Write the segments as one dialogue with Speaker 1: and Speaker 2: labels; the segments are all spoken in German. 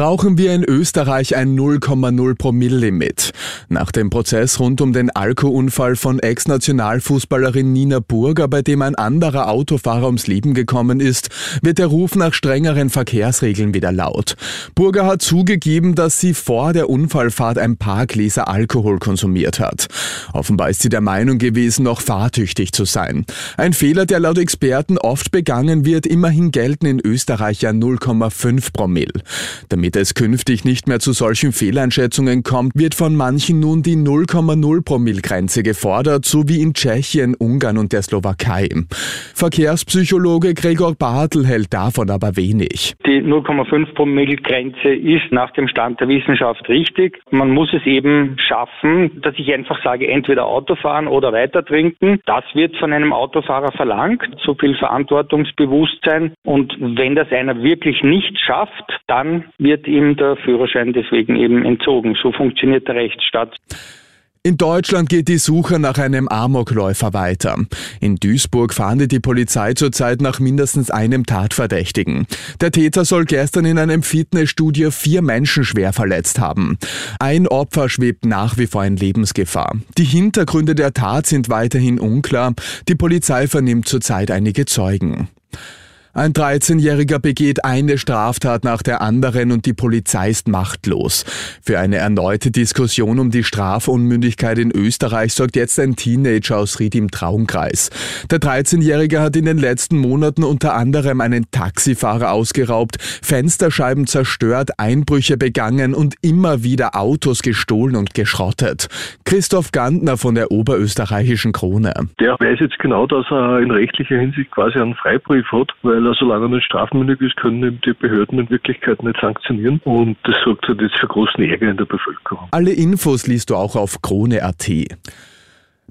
Speaker 1: Brauchen wir in Österreich ein 0,0 Promille-Limit? Nach dem Prozess rund um den Alkoholunfall von Ex-Nationalfußballerin Nina Burger, bei dem ein anderer Autofahrer ums Leben gekommen ist, wird der Ruf nach strengeren Verkehrsregeln wieder laut. Burger hat zugegeben, dass sie vor der Unfallfahrt ein paar Gläser Alkohol konsumiert hat. Offenbar ist sie der Meinung gewesen, noch fahrtüchtig zu sein. Ein Fehler, der laut Experten oft begangen wird, immerhin gelten in Österreich ja 0,5 Promille. Damit es künftig nicht mehr zu solchen Fehleinschätzungen kommt, wird von manchen nun die 0,0 Promille-Grenze gefordert, so wie in Tschechien, Ungarn und der Slowakei. Verkehrspsychologe Gregor Bartel hält davon aber wenig.
Speaker 2: Die 0,5 Promille-Grenze ist nach dem Stand der Wissenschaft richtig. Man muss es eben schaffen, dass ich einfach sage, entweder Autofahren oder weiter trinken. Das wird von einem Autofahrer verlangt, so viel Verantwortungsbewusstsein. Und wenn das einer wirklich nicht schafft, dann wird wird ihm der Führerschein deswegen eben entzogen. So funktioniert der Rechtsstaat.
Speaker 1: In Deutschland geht die Suche nach einem Amokläufer weiter. In Duisburg fahndet die Polizei zurzeit nach mindestens einem Tatverdächtigen. Der Täter soll gestern in einem Fitnessstudio vier Menschen schwer verletzt haben. Ein Opfer schwebt nach wie vor in Lebensgefahr. Die Hintergründe der Tat sind weiterhin unklar. Die Polizei vernimmt zurzeit einige Zeugen. Ein 13-Jähriger begeht eine Straftat nach der anderen und die Polizei ist machtlos. Für eine erneute Diskussion um die Strafunmündigkeit in Österreich sorgt jetzt ein Teenager aus Ried im Traumkreis. Der 13-Jährige hat in den letzten Monaten unter anderem einen Taxifahrer ausgeraubt, Fensterscheiben zerstört, Einbrüche begangen und immer wieder Autos gestohlen und geschrottet. Christoph Gantner von der Oberösterreichischen Krone.
Speaker 3: Der weiß jetzt genau, dass er in rechtlicher Hinsicht quasi einen Freibrief hat, weil weil solange er nicht strafmündig ist, können die Behörden in Wirklichkeit nicht sanktionieren und das sorgt halt jetzt für großen Ärger in der Bevölkerung.
Speaker 1: Alle Infos liest du auch auf krone.at.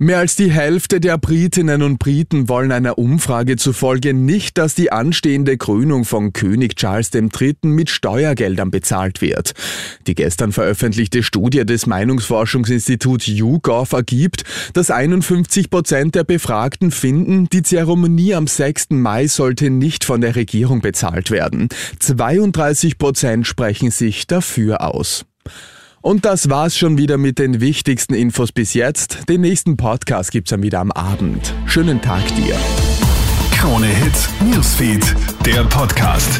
Speaker 1: Mehr als die Hälfte der Britinnen und Briten wollen einer Umfrage zufolge nicht, dass die anstehende Krönung von König Charles III. mit Steuergeldern bezahlt wird. Die gestern veröffentlichte Studie des Meinungsforschungsinstituts YouGov ergibt, dass 51 Prozent der Befragten finden, die Zeremonie am 6. Mai sollte nicht von der Regierung bezahlt werden. 32 Prozent sprechen sich dafür aus. Und das war's schon wieder mit den wichtigsten Infos bis jetzt. Den nächsten Podcast gibt's dann wieder am Abend. Schönen Tag dir.
Speaker 4: Krone Hits, Newsfeed, der Podcast.